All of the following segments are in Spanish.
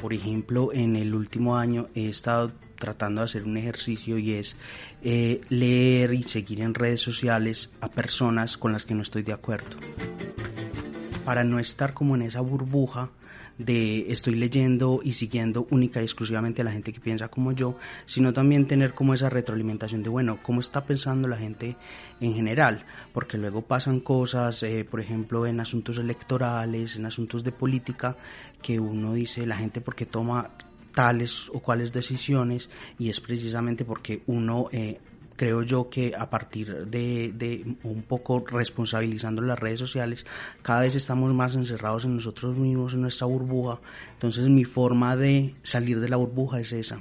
Por ejemplo, en el último año he estado tratando de hacer un ejercicio y es eh, leer y seguir en redes sociales a personas con las que no estoy de acuerdo. Para no estar como en esa burbuja de estoy leyendo y siguiendo única y exclusivamente a la gente que piensa como yo, sino también tener como esa retroalimentación de, bueno, ¿cómo está pensando la gente en general? Porque luego pasan cosas, eh, por ejemplo, en asuntos electorales, en asuntos de política, que uno dice, la gente porque toma tales o cuales decisiones y es precisamente porque uno eh, creo yo que a partir de, un poco responsabilizando las redes sociales, cada vez estamos más encerrados en nosotros mismos, en nuestra burbuja. Entonces mi forma de salir de la burbuja es esa.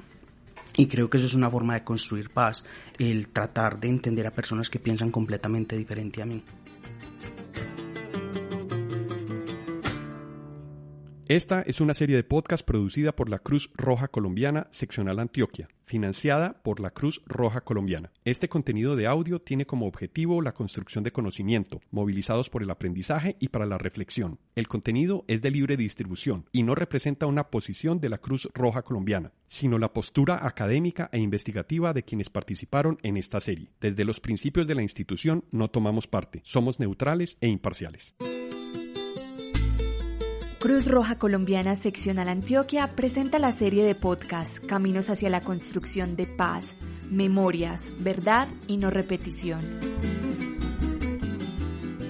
Y creo que eso es una forma de construir paz, el tratar de entender a personas que piensan completamente diferente a mí. Esta es una serie de podcast producida por la Cruz Roja Colombiana Seccional Antioquia, financiada por la Cruz Roja Colombiana. Este contenido de audio tiene como objetivo la construcción de conocimiento, movilizados por el aprendizaje y para la reflexión. El contenido es de libre distribución y no representa una posición de la Cruz Roja Colombiana, sino la postura académica e investigativa de quienes participaron en esta serie. Desde los principios de la institución no tomamos parte, somos neutrales e imparciales. Cruz Roja Colombiana Seccional Antioquia presenta la serie de podcast Caminos hacia la construcción de paz, memorias, verdad y no repetición.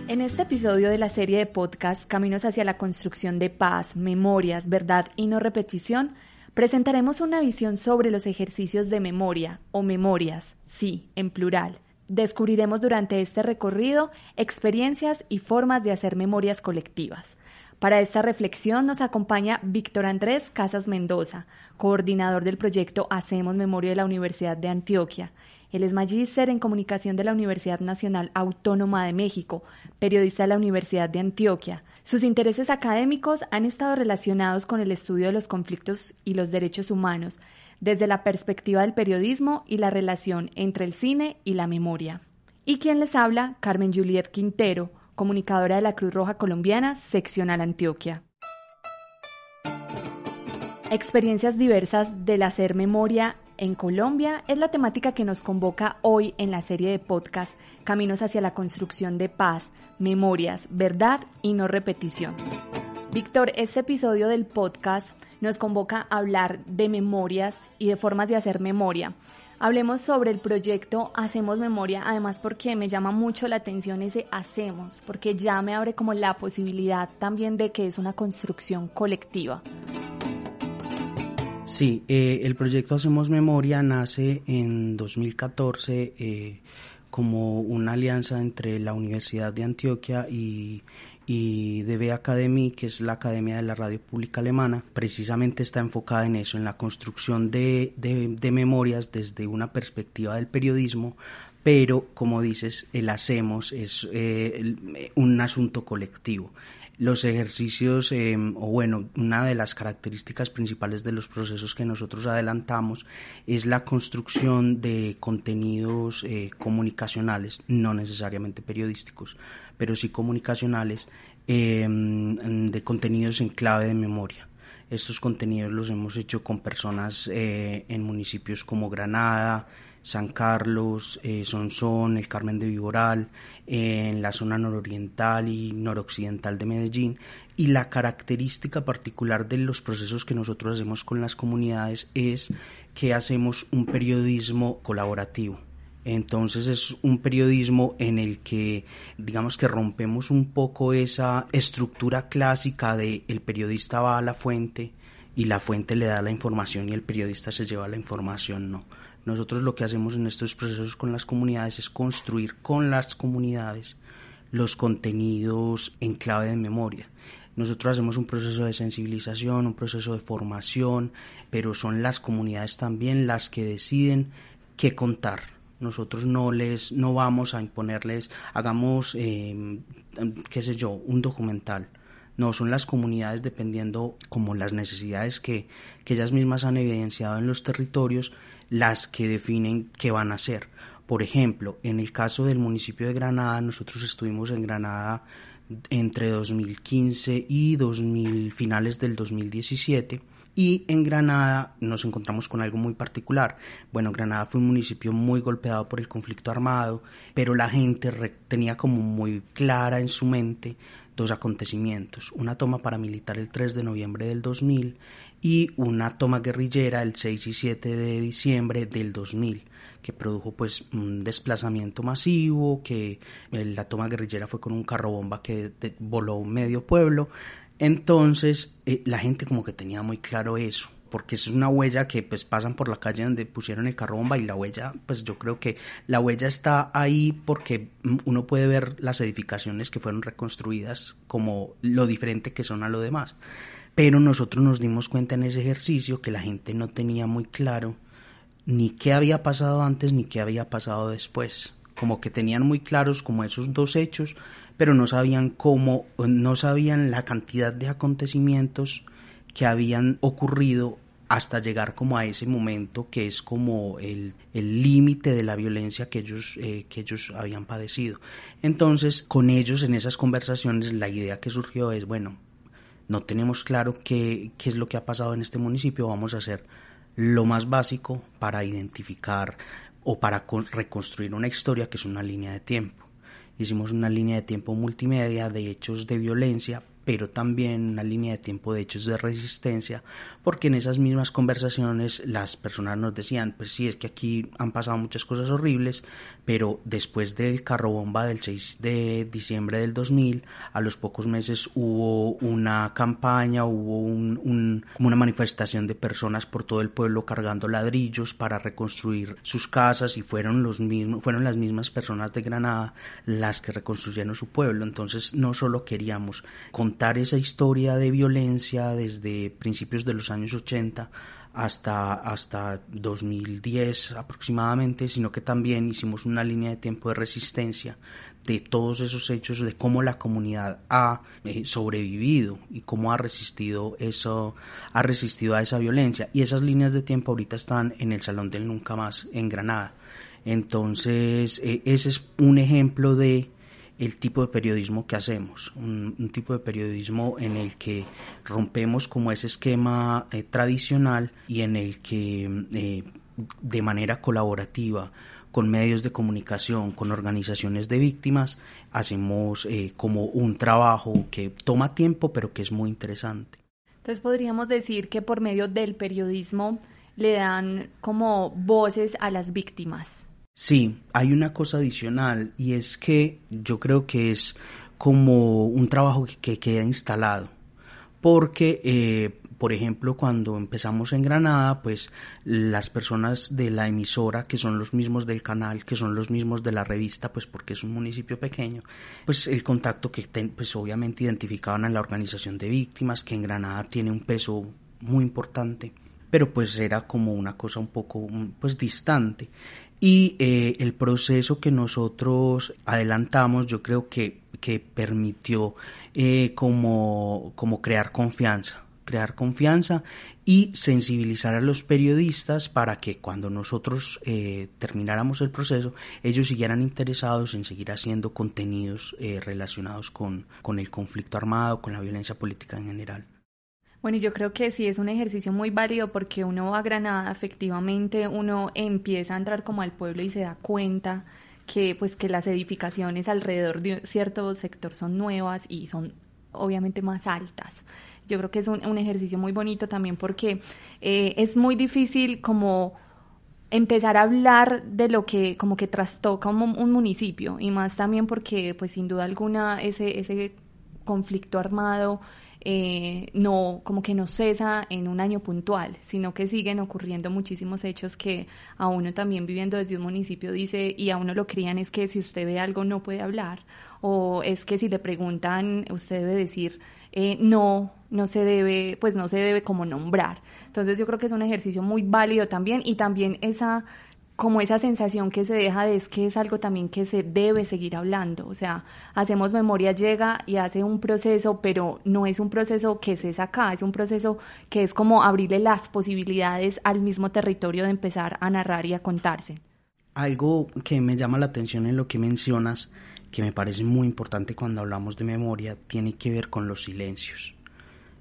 En este episodio de la serie de podcast Caminos hacia la construcción de paz, memorias, verdad y no repetición, presentaremos una visión sobre los ejercicios de memoria o memorias, sí, en plural. Descubriremos durante este recorrido experiencias y formas de hacer memorias colectivas para esta reflexión nos acompaña Víctor Andrés Casas Mendoza, coordinador del proyecto Hacemos Memoria de la Universidad de Antioquia. Él es magíster en comunicación de la Universidad Nacional Autónoma de México, periodista de la Universidad de Antioquia. Sus intereses académicos han estado relacionados con el estudio de los conflictos y los derechos humanos, desde la perspectiva del periodismo y la relación entre el cine y la memoria. Y quien les habla, Carmen Juliet Quintero, comunicadora de la Cruz Roja Colombiana, seccional Antioquia. Experiencias diversas del hacer memoria en Colombia es la temática que nos convoca hoy en la serie de podcast Caminos hacia la construcción de paz, memorias, verdad y no repetición. Víctor, este episodio del podcast nos convoca a hablar de memorias y de formas de hacer memoria. Hablemos sobre el proyecto Hacemos Memoria, además porque me llama mucho la atención ese hacemos, porque ya me abre como la posibilidad también de que es una construcción colectiva. Sí, eh, el proyecto Hacemos Memoria nace en 2014 eh, como una alianza entre la Universidad de Antioquia y y DB Academy, que es la Academia de la Radio Pública Alemana, precisamente está enfocada en eso, en la construcción de, de, memorias desde una perspectiva del periodismo, pero como dices, el hacemos es eh, un asunto colectivo los ejercicios, em, o bueno, una de las características principales de los procesos que nosotros adelantamos es la construcción de contenidos eh, comunicacionales, no necesariamente periodísticos, pero sí comunicacionales, em, de contenidos en clave de memoria. Estos contenidos los hemos hecho con personas eh, en municipios como Granada, San Carlos, eh, Sonsón, el Carmen de Viboral, en la zona nororiental y noroccidental de Medellín. Y la característica particular de los procesos que nosotros hacemos con las comunidades es que hacemos un periodismo colaborativo. Entonces es un periodismo en el que digamos que rompemos un poco esa estructura clásica de el periodista va a la fuente y la fuente le da la información y el periodista se lleva la información, no. Nosotros lo que hacemos en estos procesos con las comunidades es construir con las comunidades los contenidos en clave de memoria. Nosotros hacemos un proceso de sensibilización, un proceso de formación, pero son las comunidades también las que deciden qué contar. Nosotros no les, no vamos a imponerles, hagamos, eh, qué sé yo, un documental. No, son las comunidades dependiendo como las necesidades que, que ellas mismas han evidenciado en los territorios las que definen qué van a hacer. Por ejemplo, en el caso del municipio de Granada, nosotros estuvimos en Granada entre 2015 y 2000, finales del 2017 Y en Granada nos encontramos con algo muy particular. Bueno, Granada fue un municipio muy golpeado por el conflicto armado, pero la gente tenía como muy clara en su mente dos acontecimientos, una toma paramilitar el 3 de noviembre del 2000 y una toma guerrillera el 6 y 7 de diciembre del 2000 que produjo pues un desplazamiento masivo, que eh, la toma guerrillera fue con un carro bomba que voló medio pueblo, entonces eh, la gente como que tenía muy claro eso porque es una huella que pues pasan por la calle donde pusieron el carro bomba y la huella pues yo creo que la huella está ahí porque uno puede ver las edificaciones que fueron reconstruidas como lo diferente que son a lo demás pero nosotros nos dimos cuenta en ese ejercicio que la gente no tenía muy claro ni qué había pasado antes ni qué había pasado después como que tenían muy claros como esos dos hechos pero no sabían cómo, no sabían la cantidad de acontecimientos que habían ocurrido hasta llegar como a ese momento que es como el límite de la violencia que ellos, eh, que ellos habían padecido. Entonces, con ellos en esas conversaciones, la idea que surgió es, bueno, no tenemos claro qué, qué es lo que ha pasado en este municipio, vamos a hacer lo más básico para identificar o para reconstruir una historia que es una línea de tiempo. Hicimos una línea de tiempo multimedia de hechos de violencia pero también una línea de tiempo de hechos de resistencia, porque en esas mismas conversaciones las personas nos decían, pues sí, es que aquí han pasado muchas cosas horribles, pero después del carro bomba del 6 de diciembre del 2000, a los pocos meses hubo una campaña, hubo un, como una manifestación de personas por todo el pueblo cargando ladrillos para reconstruir sus casas y fueron los mismos, fueron las mismas personas de Granada las que reconstruyeron su pueblo. Entonces no solo queríamos contar esa historia de violencia desde principios de los años 80 hasta, hasta 2010 aproximadamente, sino que también hicimos una línea de tiempo de resistencia de todos esos hechos, de cómo la comunidad ha eh, sobrevivido y cómo ha resistido eso, ha resistido a esa violencia. Y esas líneas de tiempo ahorita están en el Salón del Nunca Más en Granada. Entonces, eh, ese es un ejemplo de el tipo de periodismo que hacemos, un, tipo de periodismo en el que rompemos como ese esquema eh, tradicional y en el que eh, de manera colaborativa con medios de comunicación, con organizaciones de víctimas, hacemos eh, como un trabajo que toma tiempo pero que es muy interesante. Entonces podríamos decir que por medio del periodismo le dan como voces a las víctimas. Sí, hay una cosa adicional y es que yo creo que es como un trabajo que, queda instalado. Porque, eh, por ejemplo, cuando empezamos en Granada, pues las personas de la emisora, que son los mismos del canal, que son los mismos de la revista, pues porque es un municipio pequeño, pues el contacto que pues obviamente identificaban a la organización de víctimas, que en Granada tiene un peso muy importante pero pues era como una cosa un poco pues distante y eh, el proceso que nosotros adelantamos yo creo que, que permitió eh, como, como crear confianza crear confianza y sensibilizar a los periodistas para que cuando nosotros eh, termináramos el proceso ellos siguieran interesados en seguir haciendo contenidos relacionados con, con el conflicto armado, con la violencia política en general. Bueno, yo creo que sí es un ejercicio muy válido porque uno va a Granada, efectivamente uno empieza a entrar como al pueblo y se da cuenta que pues que las edificaciones alrededor de cierto sector son nuevas y son obviamente más altas. Yo creo que es un, ejercicio muy bonito también porque eh, es muy difícil como empezar a hablar de lo que como que trastoca un, un, municipio y más también porque pues sin duda alguna ese, ese conflicto armado eh, no, como que no cesa en un año puntual, sino que siguen ocurriendo muchísimos hechos que a uno también viviendo desde un municipio dice y a uno lo crían es que si usted ve algo no puede hablar o es que si le preguntan usted debe decir eh, no, no se debe, pues no se debe como nombrar. Entonces yo creo que es un ejercicio muy válido también y también esa como esa sensación que se deja de es que es algo también que se debe seguir hablando. O sea, hacemos memoria, llega y hace un proceso, pero no es un proceso que se saca, es un proceso que es como abrirle las posibilidades al mismo territorio de empezar a narrar y a contarse. Algo que me llama la atención en lo que mencionas, que me parece muy importante cuando hablamos de memoria, tiene que ver con los silencios.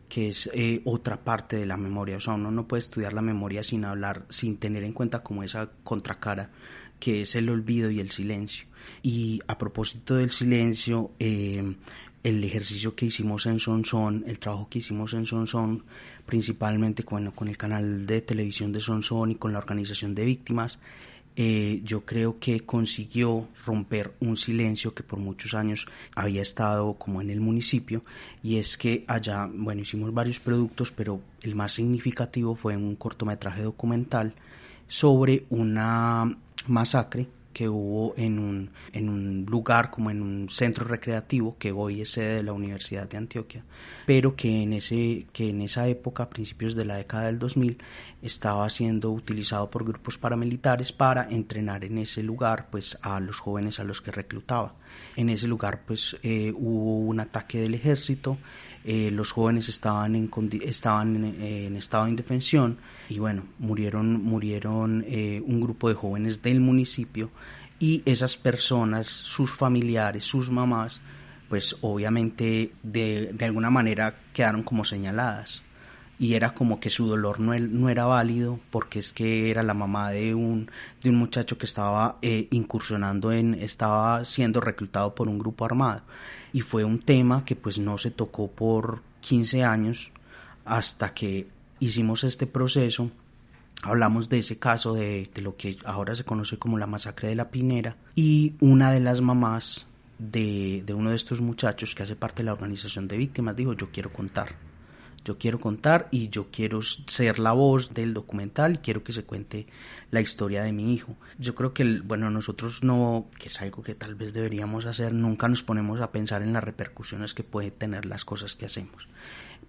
Que es eh, otra parte de la memoria. O sea, uno no puede estudiar la memoria sin hablar, sin tener en cuenta como esa contracara que es el olvido y el silencio. Y a propósito del silencio, eh, el ejercicio que hicimos en Sonson, el trabajo que hicimos en Sonson, principalmente con, con el canal de televisión de Sonson y con la organización de víctimas, eh, yo creo que consiguió romper un silencio que por muchos años había estado como en el municipio y es que allá, bueno, hicimos varios productos, pero el más significativo fue un cortometraje documental sobre una masacre que hubo en un, en un lugar como en un centro recreativo que hoy es sede de la Universidad de Antioquia, pero que en, ese, que en esa época, a principios de la década del 2000, estaba siendo utilizado por grupos paramilitares para entrenar en ese lugar pues a los jóvenes a los que reclutaba. En ese lugar pues eh, hubo un ataque del ejército, eh, los jóvenes estaban en, estaban en, estado de indefensión y bueno, murieron, murieron eh, un grupo de jóvenes del municipio y esas personas, sus familiares, sus mamás, pues obviamente de, de alguna manera quedaron como señaladas y era como que su dolor no, no, era válido porque es que era la mamá de un, de un muchacho que estaba eh, incursionando en, estaba siendo reclutado por un grupo armado. Y fue un tema que pues no se tocó por 15 años hasta que hicimos este proceso. Hablamos de ese caso de, de lo que ahora se conoce como la masacre de la Pinera y una de las mamás de, de uno de estos muchachos que hace parte de la organización de víctimas dijo yo quiero contar yo quiero contar y yo quiero ser la voz del documental y quiero que se cuente la historia de mi hijo. Yo creo que, bueno, nosotros no, que es algo que tal vez deberíamos hacer, nunca nos ponemos a pensar en las repercusiones que pueden tener las cosas que hacemos.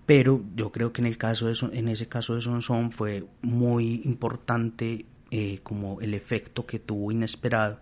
Pero yo creo que en el caso de, en ese caso de Sonson fue muy importante eh, como el efecto que tuvo inesperado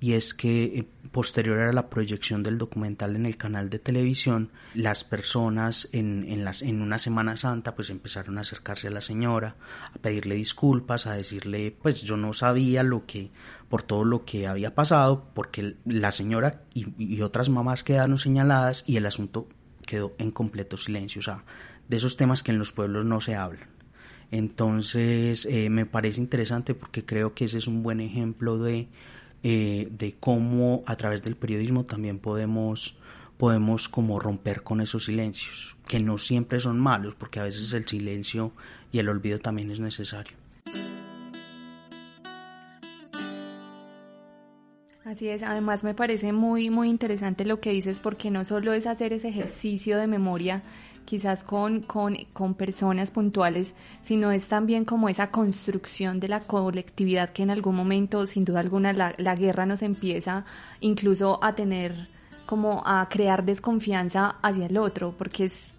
y es que eh, posterior a la proyección del documental en el canal de televisión, las personas en, en, las, en una Semana Santa pues empezaron a acercarse a la señora, a pedirle disculpas, a decirle pues yo no sabía lo que, por todo lo que había pasado, porque la señora y, otras mamás quedaron señaladas y el asunto quedó en completo silencio, o sea, de esos temas que en los pueblos no se hablan. Entonces eh, me parece interesante porque creo que ese es un buen ejemplo de eh, de cómo a través del periodismo también podemos podemos como romper con esos silencios, que no siempre son malos, porque a veces el silencio y el olvido también es necesario. Así es, además me parece muy muy interesante lo que dices porque no solo es hacer ese ejercicio de memoria, quizás con, con, con, personas puntuales, sino es también como esa construcción de la colectividad que en algún momento, sin duda alguna, la, la guerra nos empieza incluso a tener como a crear desconfianza hacia el otro, porque es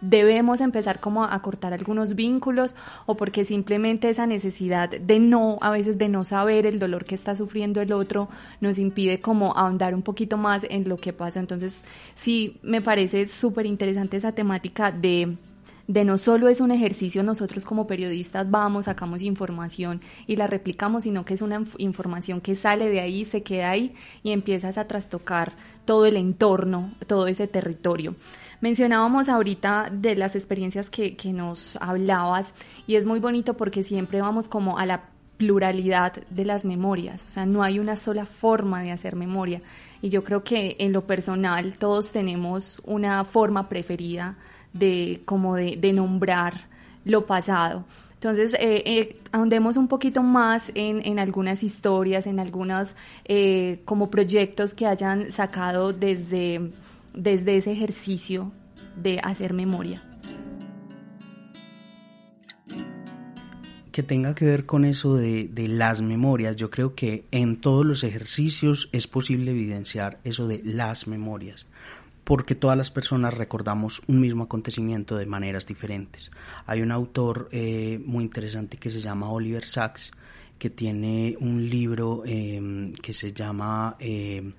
debemos empezar como a cortar algunos vínculos o porque simplemente esa necesidad de no, a veces de no saber el dolor que está sufriendo el otro nos impide como ahondar un poquito más en lo que pasa. Entonces, sí, me parece súper interesante esa temática de de no solo es un ejercicio, nosotros como periodistas vamos, sacamos información y la replicamos, sino que es una información que sale de ahí, se queda ahí y empiezas a trastocar todo el entorno, todo ese territorio. Mencionábamos ahorita de las experiencias que, que nos hablabas y es muy bonito porque siempre vamos como a la pluralidad de las memorias, o sea, no hay una sola forma de hacer memoria. Y yo creo que en lo personal todos tenemos una forma preferida de como de, de nombrar lo pasado. Entonces, eh, eh, ahondemos un poquito más en, en algunas historias, en algunos eh, como proyectos que hayan sacado desde desde ese ejercicio de hacer memoria. que tenga que ver con eso de, de, las memorias. Yo creo que en todos los ejercicios es posible evidenciar eso de las memorias, porque todas las personas recordamos un mismo acontecimiento de maneras diferentes. Hay un autor eh, muy interesante que se llama Oliver Sacks, que tiene un libro eh, que se llama... Eh,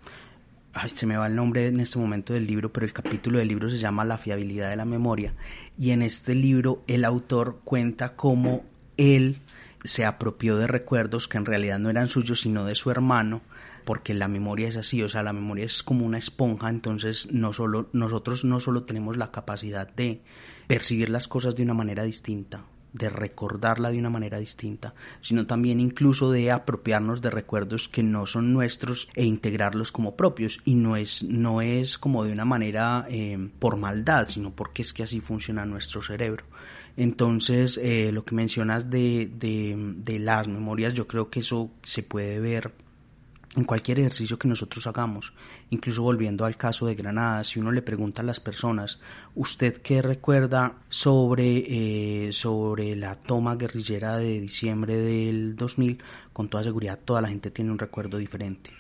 ay, se me va el nombre en este momento del libro, pero el capítulo del libro se llama La fiabilidad de la memoria. Y en este libro el autor cuenta cómo él se apropió de recuerdos que en realidad no eran suyos, sino de su hermano, porque la memoria es así, o sea, la memoria es como una esponja, entonces no solo, nosotros no solo tenemos la capacidad de percibir las cosas de una manera distinta, de recordarla de una manera distinta, sino también incluso de apropiarnos de recuerdos que no son nuestros e integrarlos como propios. Y no es, no es como de una manera eh, por maldad, sino porque es que así funciona nuestro cerebro. Entonces, eh, lo que mencionas de, de, de las memorias, yo creo que eso se puede ver en cualquier ejercicio que nosotros hagamos, incluso volviendo al caso de Granada, si uno le pregunta a las personas, ¿usted qué recuerda sobre, eh, sobre la toma guerrillera de diciembre del 2000? Con toda seguridad toda la gente tiene un recuerdo diferente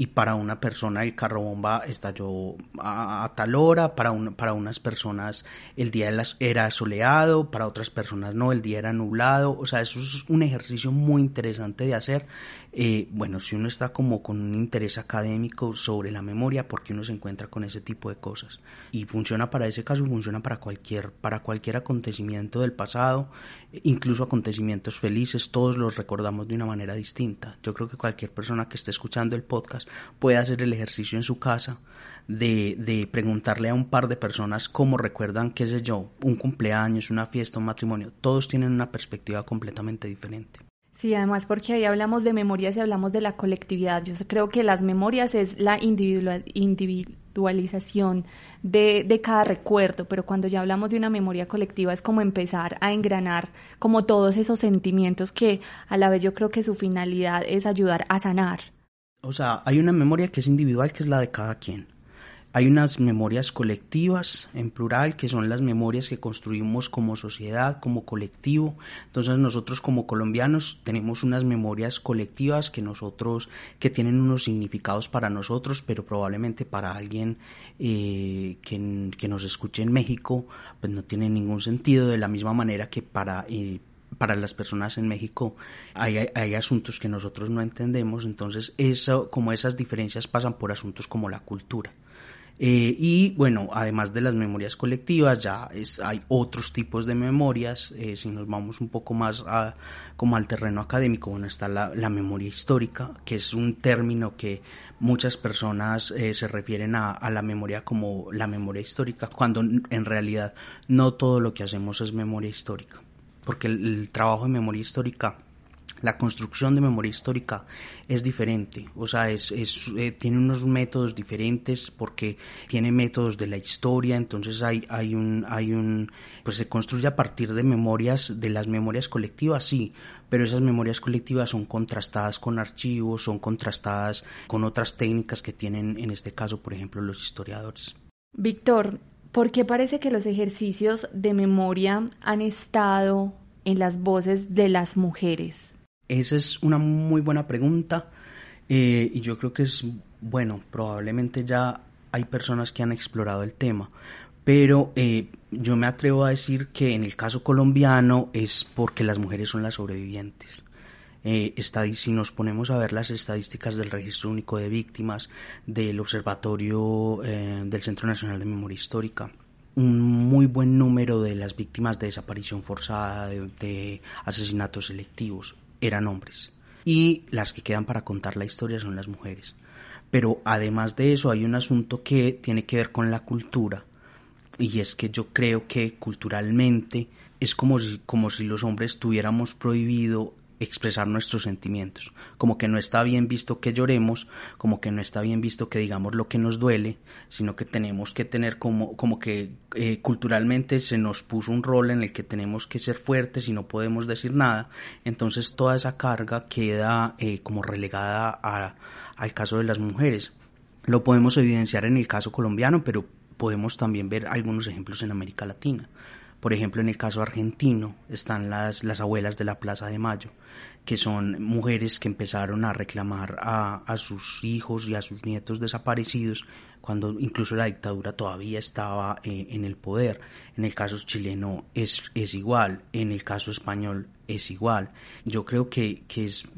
y para una persona el carro bomba estalló a, tal hora, para, un, para unas personas el día era soleado, para otras personas no, el día era nublado, o sea, eso es un ejercicio muy interesante de hacer. Eh, bueno, si uno está como con un interés académico sobre la memoria, porque uno se encuentra con ese tipo de cosas. Y funciona para ese caso, funciona para cualquier, para cualquier acontecimiento del pasado, incluso acontecimientos felices, todos los recordamos de una manera distinta. Yo creo que cualquier persona que esté escuchando el podcast puede hacer el ejercicio en su casa de, de, preguntarle a un par de personas cómo recuerdan, qué sé yo, un cumpleaños, una fiesta, un matrimonio. Todos tienen una perspectiva completamente diferente. Sí, además porque ahí hablamos de memorias y hablamos de la colectividad. Yo creo que las memorias es la individualización de, de, cada recuerdo, pero cuando ya hablamos de una memoria colectiva es como empezar a engranar como todos esos sentimientos que a la vez yo creo que su finalidad es ayudar a sanar. O sea, hay una memoria que es individual, que es la de cada quien. Hay unas memorias colectivas, en plural, que son las memorias que construimos como sociedad, como colectivo. Entonces nosotros como colombianos tenemos unas memorias colectivas que nosotros, que tienen unos significados para nosotros, pero probablemente para alguien eh, que, que, nos escuche en México, pues no tiene ningún sentido, de la misma manera que para... Eh, para las personas en México hay, hay, asuntos que nosotros no entendemos, entonces eso, como esas diferencias pasan por asuntos como la cultura. Eh, y bueno, además de las memorias colectivas, ya es, hay otros tipos de memorias. Eh, si nos vamos un poco más a, como al terreno académico, bueno, está la, memoria histórica, que es un término que muchas personas eh, se refieren a, a, la memoria como la memoria histórica, cuando en realidad no todo lo que hacemos es memoria histórica porque el, trabajo de memoria histórica la construcción de memoria histórica es diferente, o sea, es, eh, tiene unos métodos diferentes porque tiene métodos de la historia, entonces hay, hay un, hay un, pues se construye a partir de memorias, de las memorias colectivas, sí, pero esas memorias colectivas son contrastadas con archivos, son contrastadas con otras técnicas que tienen, en este caso, por ejemplo, los historiadores. Víctor, ¿por qué parece que los ejercicios de memoria han estado en las voces de las mujeres? Esa es una muy buena pregunta eh, y yo creo que es, bueno, probablemente ya hay personas que han explorado el tema, pero eh, yo me atrevo a decir que en el caso colombiano es porque las mujeres son las sobrevivientes. Eh, si nos ponemos a ver las estadísticas del Registro Único de Víctimas, del Observatorio del Centro Nacional de Memoria Histórica, un muy buen número de las víctimas de desaparición forzada, de, asesinatos selectivos, eran hombres. Y las que quedan para contar la historia son las mujeres. Pero además de eso hay un asunto que tiene que ver con la cultura. Y es que yo creo que culturalmente es como si, como si los hombres tuviéramos prohibido expresar nuestros sentimientos, como que no está bien visto que lloremos, como que no está bien visto que digamos lo que nos duele, sino que tenemos que tener como, como que eh, culturalmente se nos puso un rol en el que tenemos que ser fuertes y no podemos decir nada, entonces toda esa carga queda eh, como relegada a, al caso de las mujeres. Lo podemos evidenciar en el caso colombiano, pero podemos también ver algunos ejemplos en América Latina. Por ejemplo, en el caso argentino están las, las abuelas de la Plaza de Mayo, que son mujeres que empezaron a reclamar a, a sus hijos y a sus nietos desaparecidos cuando incluso la dictadura todavía estaba eh, en el poder. En el caso chileno es, es igual, en el caso español es igual. Yo creo que, que es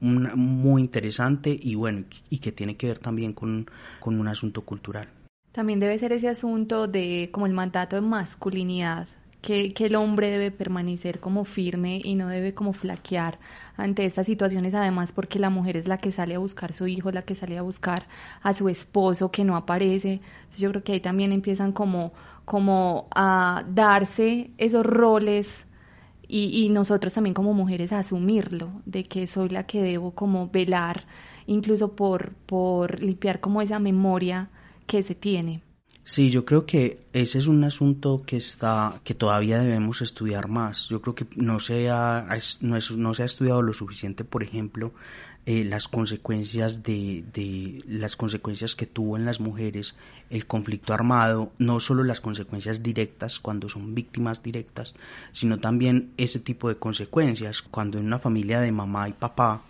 muy interesante y bueno, y que tiene que ver también con, con un asunto cultural. También debe ser ese asunto de como el mandato de masculinidad que, que, el hombre debe permanecer como firme y no debe como flaquear ante estas situaciones, además porque la mujer es la que sale a buscar su hijo, la que sale a buscar a su esposo que no aparece. Entonces yo creo que ahí también empiezan como, como a darse esos roles y, y nosotros también como mujeres asumirlo, de que soy la que debo como velar, incluso por, por limpiar como esa memoria que se tiene. Sí, yo creo que ese es un asunto que está, que todavía debemos estudiar más. Yo creo que no se ha, no, se ha estudiado lo suficiente, por ejemplo, eh, las consecuencias de, de, las consecuencias que tuvo en las mujeres el conflicto armado, no solo las consecuencias directas cuando son víctimas directas, sino también ese tipo de consecuencias cuando en una familia de mamá y papá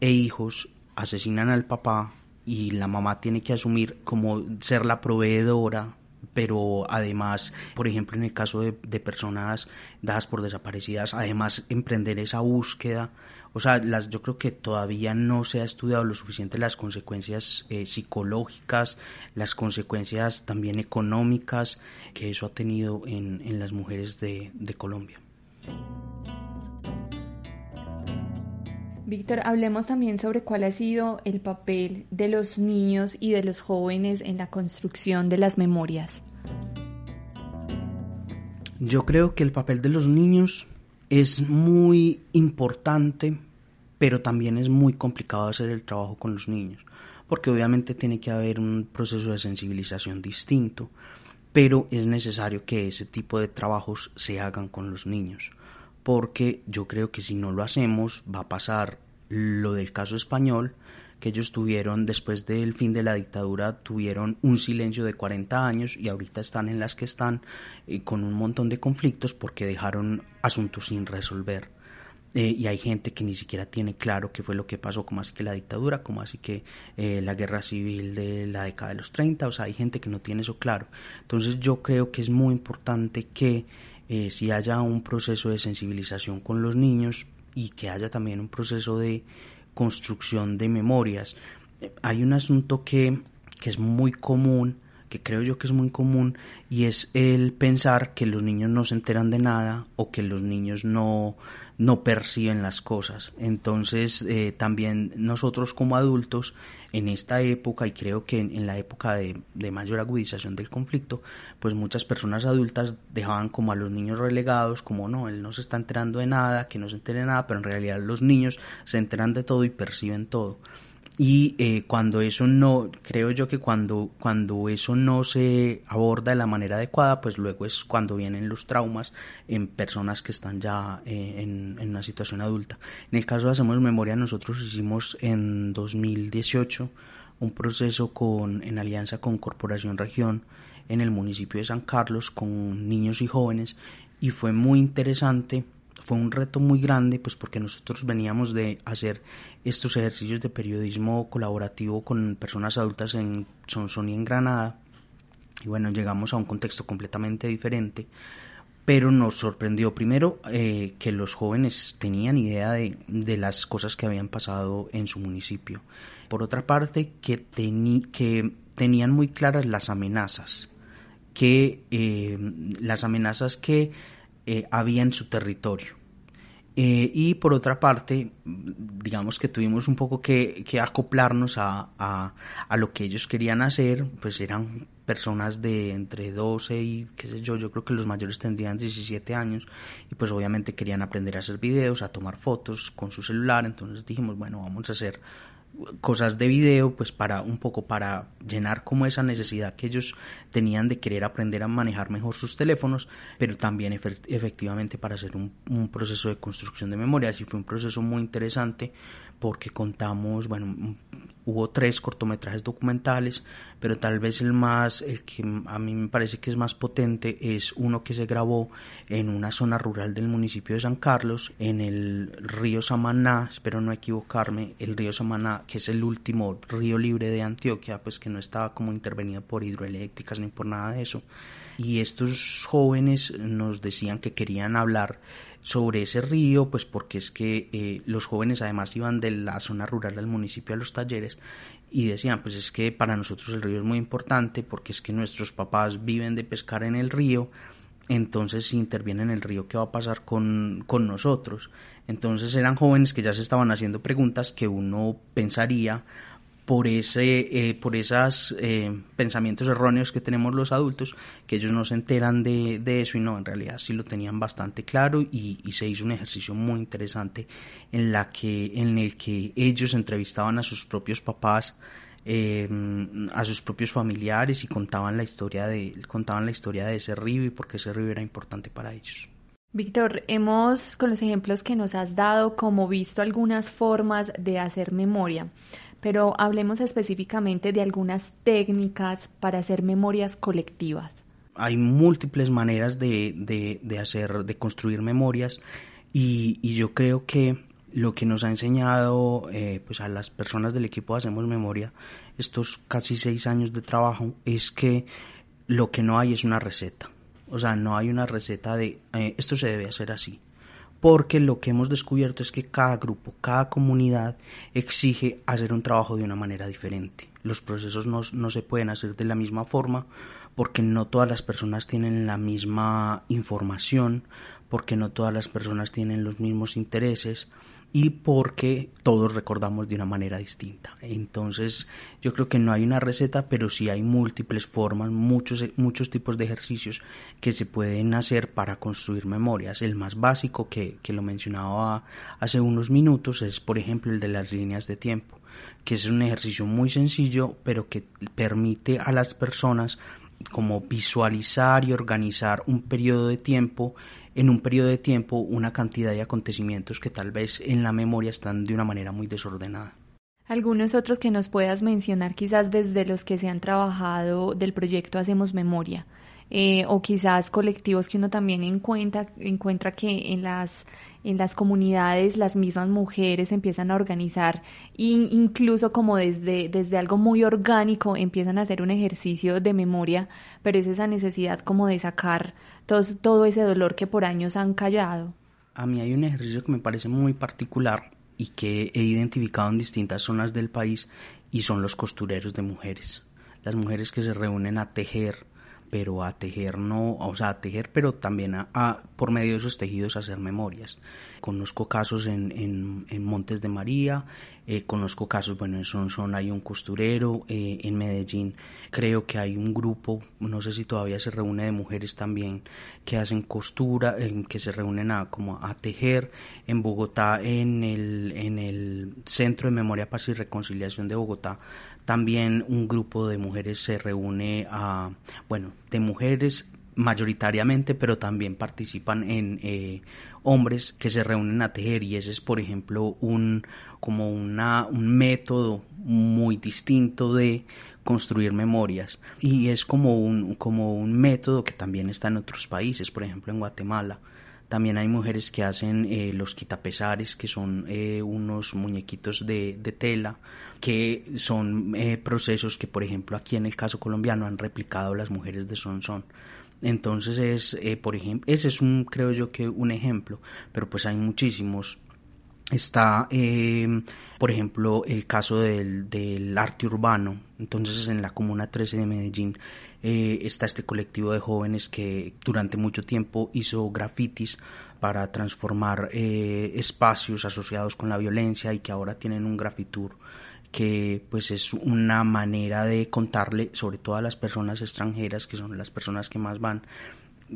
e hijos asesinan al papá y la mamá tiene que asumir como ser la proveedora pero además, por ejemplo, en el caso de, personas dadas por desaparecidas, además emprender esa búsqueda, o sea, las, yo creo que todavía no se ha estudiado lo suficiente las consecuencias eh, psicológicas, las consecuencias también económicas que eso ha tenido en, en las mujeres de, de Colombia. Víctor, hablemos también sobre cuál ha sido el papel de los niños y de los jóvenes en la construcción de las memorias. Yo creo que el papel de los niños es muy importante, pero también es muy complicado hacer el trabajo con los niños, porque obviamente tiene que haber un proceso de sensibilización distinto, pero es necesario que ese tipo de trabajos se hagan con los niños porque yo creo que si no lo hacemos va a pasar lo del caso español, que ellos tuvieron después del fin de la dictadura, tuvieron un silencio de 40 años y ahorita están en las que están eh, con un montón de conflictos porque dejaron asuntos sin resolver. Eh, y hay gente que ni siquiera tiene claro qué fue lo que pasó, como así que la dictadura, como así que eh, la guerra civil de la década de los 30, o sea, hay gente que no tiene eso claro. Entonces yo creo que es muy importante que eh, si haya un proceso de sensibilización con los niños y que haya también un proceso de construcción de memorias. Hay un asunto que, que es muy común, que creo yo que es muy común, y es el pensar que los niños no se enteran de nada o que los niños no, no perciben las cosas. Entonces, eh, también nosotros como adultos, en esta época, y creo que en, la época de, de, mayor agudización del conflicto, pues muchas personas adultas dejaban como a los niños relegados, como no, él no se está enterando de nada, que no se entere de nada, pero en realidad los niños se enteran de todo y perciben todo y eh, cuando eso no creo yo que cuando cuando eso no se aborda de la manera adecuada pues luego es cuando vienen los traumas en personas que están ya eh, en, en, una situación adulta. En el caso de hacemos memoria nosotros hicimos en 2018 un proceso con en alianza con Corporación Región en el municipio de San Carlos con niños y jóvenes y fue muy interesante fue un reto muy grande, pues porque nosotros veníamos de hacer estos ejercicios de periodismo colaborativo con personas adultas en Sonsón y en Granada. Y bueno, llegamos a un contexto completamente diferente, pero nos sorprendió primero eh, que los jóvenes tenían idea de, de, las cosas que habían pasado en su municipio. Por otra parte, que, que tenían muy claras las amenazas, que eh, las amenazas que eh, había en su territorio. Eh, y por otra parte, digamos que tuvimos un poco que, acoplarnos a, a, a, lo que ellos querían hacer, pues eran personas de entre 12 y qué sé yo, yo creo que los mayores tendrían 17 años y pues obviamente querían aprender a hacer videos, a tomar fotos con su celular, entonces dijimos, bueno, vamos a hacer cosas de video, pues para un poco para llenar como esa necesidad que ellos tenían de querer aprender a manejar mejor sus teléfonos, pero también efectivamente para hacer un, un proceso de construcción de memoria. Así fue un proceso muy interesante porque contamos, bueno, hubo tres cortometrajes documentales, pero tal vez el más, el que a mí me parece que es más potente es uno que se grabó en una zona rural del municipio de San Carlos, en el río Samaná, espero no equivocarme, el río Samaná, que es el último río libre de Antioquia, pues que no estaba como intervenido por hidroeléctricas ni por nada de eso. Y estos jóvenes nos decían que querían hablar sobre ese río, pues porque es que eh, los jóvenes además iban de la zona rural del municipio a los talleres y decían, pues es que para nosotros el río es muy importante porque es que nuestros papás viven de pescar en el río entonces si interviene en el río, ¿qué va a pasar con, con nosotros? Entonces eran jóvenes que ya se estaban haciendo preguntas que uno pensaría por ese eh, por esos eh, pensamientos erróneos que tenemos los adultos que ellos no se enteran de, de, eso y no en realidad sí lo tenían bastante claro y, y, se hizo un ejercicio muy interesante en la que en el que ellos entrevistaban a sus propios papás eh, a sus propios familiares y contaban la historia de contaban la historia de ese río y por qué ese río era importante para ellos. Víctor, hemos con los ejemplos que nos has dado como visto algunas formas de hacer memoria pero hablemos específicamente de algunas técnicas para hacer memorias colectivas. Hay múltiples maneras de, de, de hacer, de construir memorias y, y, yo creo que lo que nos ha enseñado eh, pues a las personas del equipo Hacemos Memoria estos casi seis años de trabajo es que lo que no hay es una receta. O sea, no hay una receta de eh, esto se debe hacer así porque lo que hemos descubierto es que cada grupo, cada comunidad exige hacer un trabajo de una manera diferente. Los procesos no, no, se pueden hacer de la misma forma porque no todas las personas tienen la misma información, porque no todas las personas tienen los mismos intereses, y porque todos recordamos de una manera distinta. Entonces, yo creo que no hay una receta, pero sí hay múltiples formas, muchos, muchos tipos de ejercicios que se pueden hacer para construir memorias. El más básico que, que lo mencionaba hace unos minutos es, por ejemplo, el de las líneas de tiempo, que es un ejercicio muy sencillo, pero que permite a las personas como visualizar y organizar un periodo de tiempo en un periodo de tiempo una cantidad de acontecimientos que tal vez en la memoria están de una manera muy desordenada. Algunos otros que nos puedas mencionar quizás desde los que se han trabajado del proyecto Hacemos Memoria. Eh, o quizás colectivos que uno también encuentra, encuentra que en las, en las comunidades las mismas mujeres empiezan a organizar e incluso como desde, desde algo muy orgánico empiezan a hacer un ejercicio de memoria, pero es esa necesidad como de sacar todo, todo ese dolor que por años han callado. A mí hay un ejercicio que me parece muy particular y que he identificado en distintas zonas del país y son los costureros de mujeres. Las mujeres que se reúnen a tejer pero a tejer no, o sea, a tejer, pero también a, por medio de esos tejidos hacer memorias. Conozco casos en, en, en Montes de María, eh, conozco casos, bueno, en Sonson hay un costurero, eh, en Medellín creo que hay un grupo, no sé si todavía se reúne de mujeres también, que hacen costura, que se reúnen a, como a tejer. En Bogotá, en el, en el Centro de Memoria, Paz y Reconciliación de Bogotá, también un grupo de mujeres se reúne a, bueno, de mujeres mayoritariamente, pero también participan en eh, hombres que se reúnen a tejer y ese es, por ejemplo, un como una, un método muy distinto de construir memorias y es como un, como un método que también está en otros países, por ejemplo en Guatemala. También hay mujeres que hacen eh, los quitapesares, que son eh, unos muñequitos de, de, tela, que son eh, procesos que, por ejemplo, aquí en el caso colombiano han replicado las mujeres de Sonsón. Entonces es, eh, por ejemplo, ese es un, creo yo que un ejemplo, pero pues hay muchísimos. Está, por ejemplo, el caso del, del, arte urbano. Entonces, en la Comuna 13 de Medellín eh, está este colectivo de jóvenes que durante mucho tiempo hizo grafitis para transformar eh, espacios asociados con la violencia y que ahora tienen un grafitur que pues es una manera de contarle, sobre todo a las personas extranjeras, que son las personas que más van,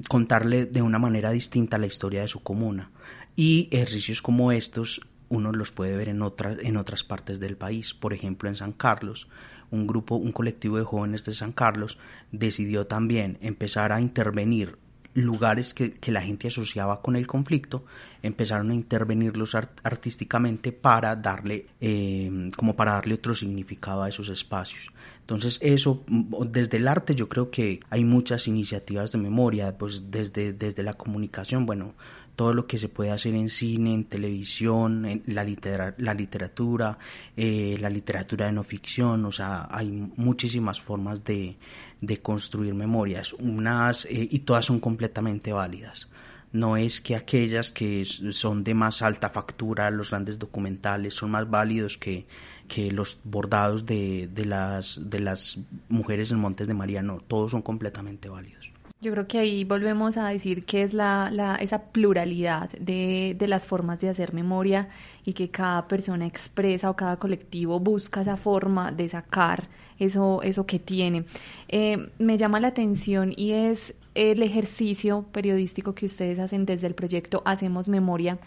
contarle de una manera distinta la historia de su comuna. Y ejercicios como estos uno los puede ver en otras, en otras partes del país. Por ejemplo, en San Carlos, un grupo, un colectivo de jóvenes de San Carlos decidió también empezar a intervenir lugares que, que, la gente asociaba con el conflicto, empezaron a intervenirlos artísticamente para darle, eh, como para darle otro significado a esos espacios. Entonces eso, desde el arte yo creo que hay muchas iniciativas de memoria, pues desde, desde la comunicación, bueno, todo lo que se puede hacer en cine, en televisión, en la, litera, la literatura, eh, la literatura de no ficción, o sea, hay muchísimas formas de, de construir memorias, unas eh, y todas son completamente válidas. No es que aquellas que son de más alta factura, los grandes documentales, son más válidos que, que los bordados de, de, las, de las mujeres en Montes de María, no, todos son completamente válidos. Yo creo que ahí volvemos a decir que es la, la, esa pluralidad de, de, las formas de hacer memoria y que cada persona expresa o cada colectivo busca esa forma de sacar eso, eso que tiene. Eh, me llama la atención y es el ejercicio periodístico que ustedes hacen desde el proyecto Hacemos Memoria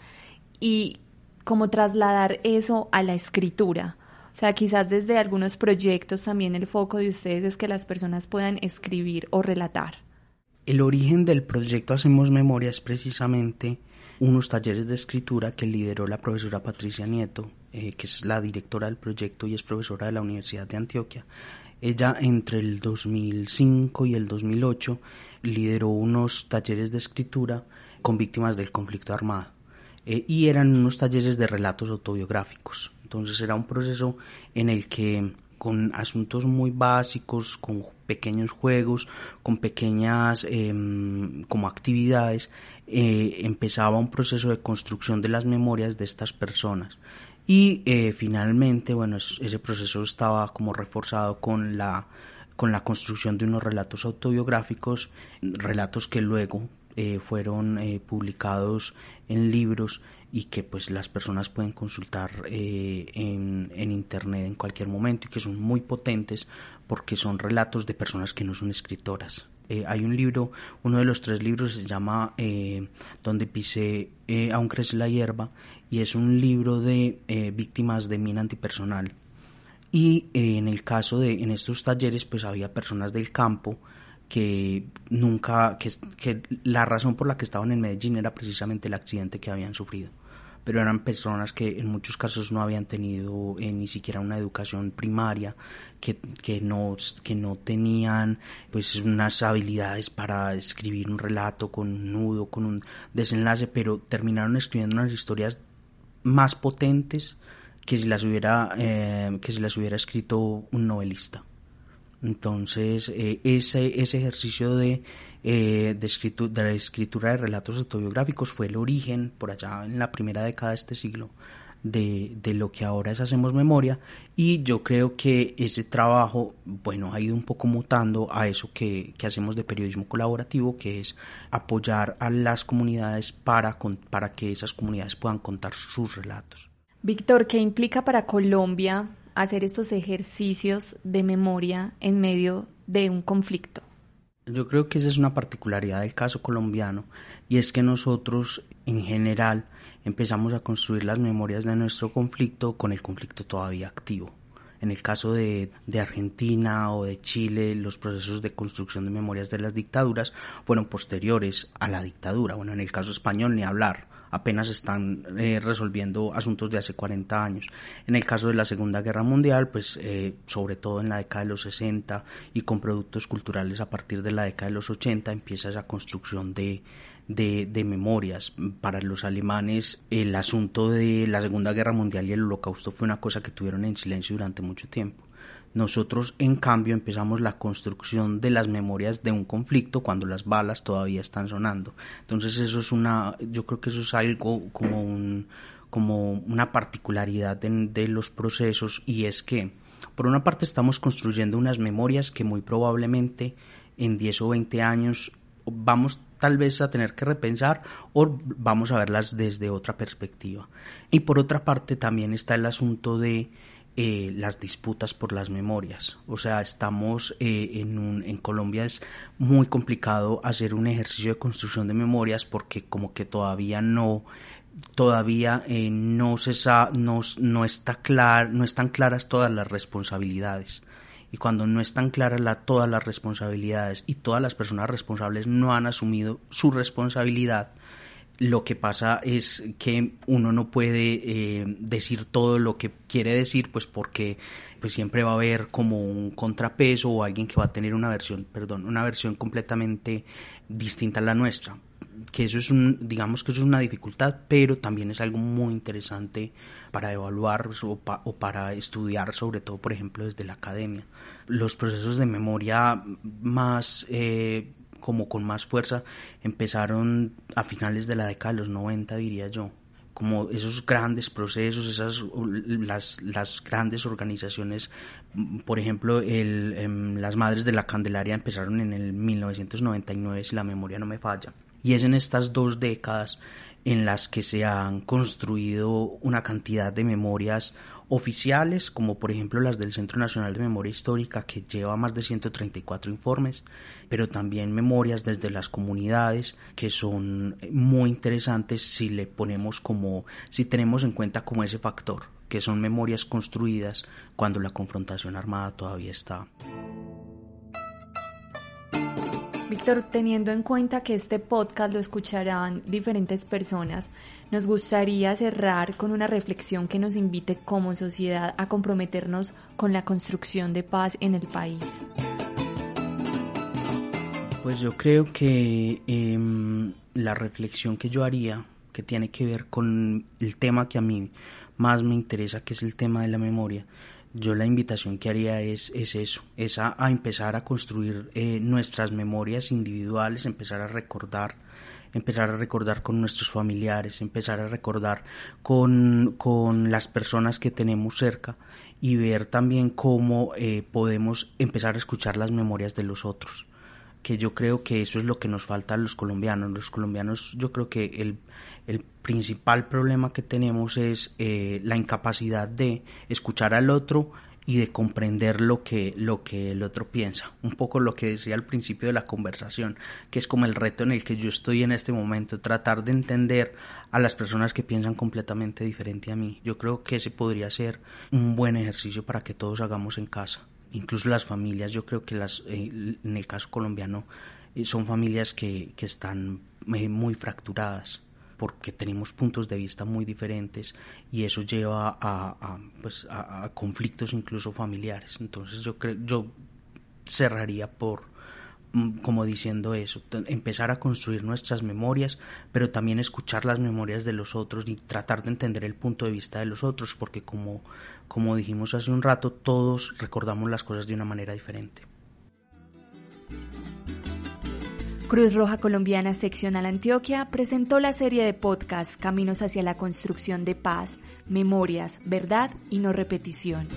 y cómo trasladar eso a la escritura. O sea, quizás desde algunos proyectos también el foco de ustedes es que las personas puedan escribir o relatar. El origen del proyecto Hacemos Memoria es precisamente unos talleres de escritura que lideró la profesora Patricia Nieto, eh, que es la directora del proyecto y es profesora de la Universidad de Antioquia. Ella entre el 2005 y el 2008 lideró unos talleres de escritura con víctimas del conflicto armado eh, y eran unos talleres de relatos autobiográficos. Entonces era un proceso en el que con asuntos muy básicos, con pequeños juegos, con pequeñas em, como actividades, eh, empezaba un proceso de construcción de las memorias de estas personas. Y eh, finalmente, bueno, ese proceso estaba como reforzado con la, con la construcción de unos relatos autobiográficos, relatos que luego eh, fueron publicados en libros y que pues las personas pueden consultar eh, en, internet en cualquier momento y que son muy potentes porque son relatos de personas que no son escritoras. Eh, hay un libro, uno de los tres libros se llama eh, Donde pisé aún crece la hierba y es un libro de víctimas de mina antipersonal. Y en el caso de, en estos talleres pues había personas del campo que nunca, que la razón por la que estaban en Medellín era precisamente el accidente que habían sufrido pero eran personas que en muchos casos no habían tenido eh, ni siquiera una educación primaria, que, que, no, que no tenían pues unas habilidades para escribir un relato con un nudo, con un desenlace, pero terminaron escribiendo unas historias más potentes que si las hubiera, eh, que si las hubiera escrito un novelista. Entonces, eh, ese, ese ejercicio de eh, de, de, la escritura de relatos autobiográficos fue el origen, por allá en la primera década de este siglo, de, de, lo que ahora es Hacemos Memoria y yo creo que ese trabajo, bueno, ha ido un poco mutando a eso que, que hacemos de periodismo colaborativo, que es apoyar a las comunidades para, para que esas comunidades puedan contar sus relatos. Víctor, ¿qué implica para Colombia hacer estos ejercicios de memoria en medio de un conflicto? Yo creo que esa es una particularidad del caso colombiano y es que nosotros en general empezamos a construir las memorias de nuestro conflicto con el conflicto todavía activo. En el caso de, Argentina o de Chile, los procesos de construcción de memorias de las dictaduras fueron posteriores a la dictadura. Bueno, en el caso español ni hablar apenas están eh, resolviendo asuntos de hace 40 años. En el caso de la Segunda Guerra Mundial, pues eh, sobre todo en la década de los 60 y con productos culturales a partir de la década de los 80 empieza esa construcción de, de, de, memorias. Para los alemanes el asunto de la Segunda Guerra Mundial y el Holocausto fue una cosa que tuvieron en silencio durante mucho tiempo. Nosotros, en cambio, empezamos la construcción de las memorias de un conflicto cuando las balas todavía están sonando. Entonces, eso es una, yo creo que eso es algo como un, como una particularidad de, de los procesos y es que, por una parte, estamos construyendo unas memorias que muy probablemente en 10 o 20 años vamos tal vez a tener que repensar o vamos a verlas desde otra perspectiva. Y por otra parte también está el asunto de eh, las disputas por las memorias. O sea, estamos eh, en, un, en Colombia es muy complicado hacer un ejercicio de construcción de memorias porque como que todavía no todavía eh, no se no, no está clar, no están claras todas las responsabilidades y cuando no están claras la, todas las responsabilidades y todas las personas responsables no han asumido su responsabilidad lo que pasa es que uno no puede eh, decir todo lo que quiere decir, pues porque pues siempre va a haber como un contrapeso o alguien que va a tener una versión, perdón, una versión completamente distinta a la nuestra. Que eso es un, digamos que eso es una dificultad, pero también es algo muy interesante para evaluar o, para estudiar, sobre todo, por ejemplo, desde la academia. Los procesos de memoria más eh, como con más fuerza empezaron a finales de la década de los 90, diría yo. como esos grandes procesos, esas las, las grandes organizaciones, por ejemplo, el, em, las Madres de la Candelaria empezaron en el 1999, si la memoria no me falla. Y es en estas dos décadas en las que se han construido una cantidad de memorias oficiales, como por ejemplo las del Centro Nacional de Memoria Histórica, que lleva más de 134 informes, pero también memorias desde las comunidades, que son muy interesantes si le ponemos como, si tenemos en cuenta como ese factor, que son memorias construidas cuando la confrontación armada todavía está. Víctor, teniendo en cuenta que este podcast lo escucharán diferentes personas, nos gustaría cerrar con una reflexión que nos invite como sociedad a comprometernos con la construcción de paz en el país. Pues yo creo que em, la reflexión que yo haría, que tiene que ver con el tema que a mí más me interesa, que es el tema de la memoria, yo la invitación que haría es, es eso, es a, empezar a construir eh, nuestras memorias individuales, empezar a recordar, empezar a recordar con nuestros familiares, empezar a recordar con, con las personas que tenemos cerca y ver también cómo eh, podemos empezar a escuchar las memorias de los otros que yo creo que eso es lo que nos falta a los colombianos. Los colombianos, yo creo que el, el principal problema que tenemos es eh, la incapacidad de escuchar al otro y de comprender lo que, lo que el otro piensa. Un poco lo que decía al principio de la conversación, que es como el reto en el que yo estoy en este momento, tratar de entender a las personas que piensan completamente diferente a mí. Yo creo que ese podría ser un buen ejercicio para que todos hagamos en casa incluso las familias, yo creo que las, eh, en el caso colombiano eh, son familias que, que están eh, muy fracturadas porque tenemos puntos de vista muy diferentes y eso lleva a, pues a, conflictos incluso familiares. Entonces yo creo, yo cerraría por mm, como diciendo eso, empezar a construir nuestras memorias, pero también escuchar las memorias de los otros y tratar de entender el punto de vista de los otros, porque como como dijimos hace un rato, todos recordamos las cosas de una manera diferente. Cruz Roja Colombiana Seccional Antioquia presentó la serie de podcast Caminos hacia la construcción de paz, memorias, verdad y no repetición.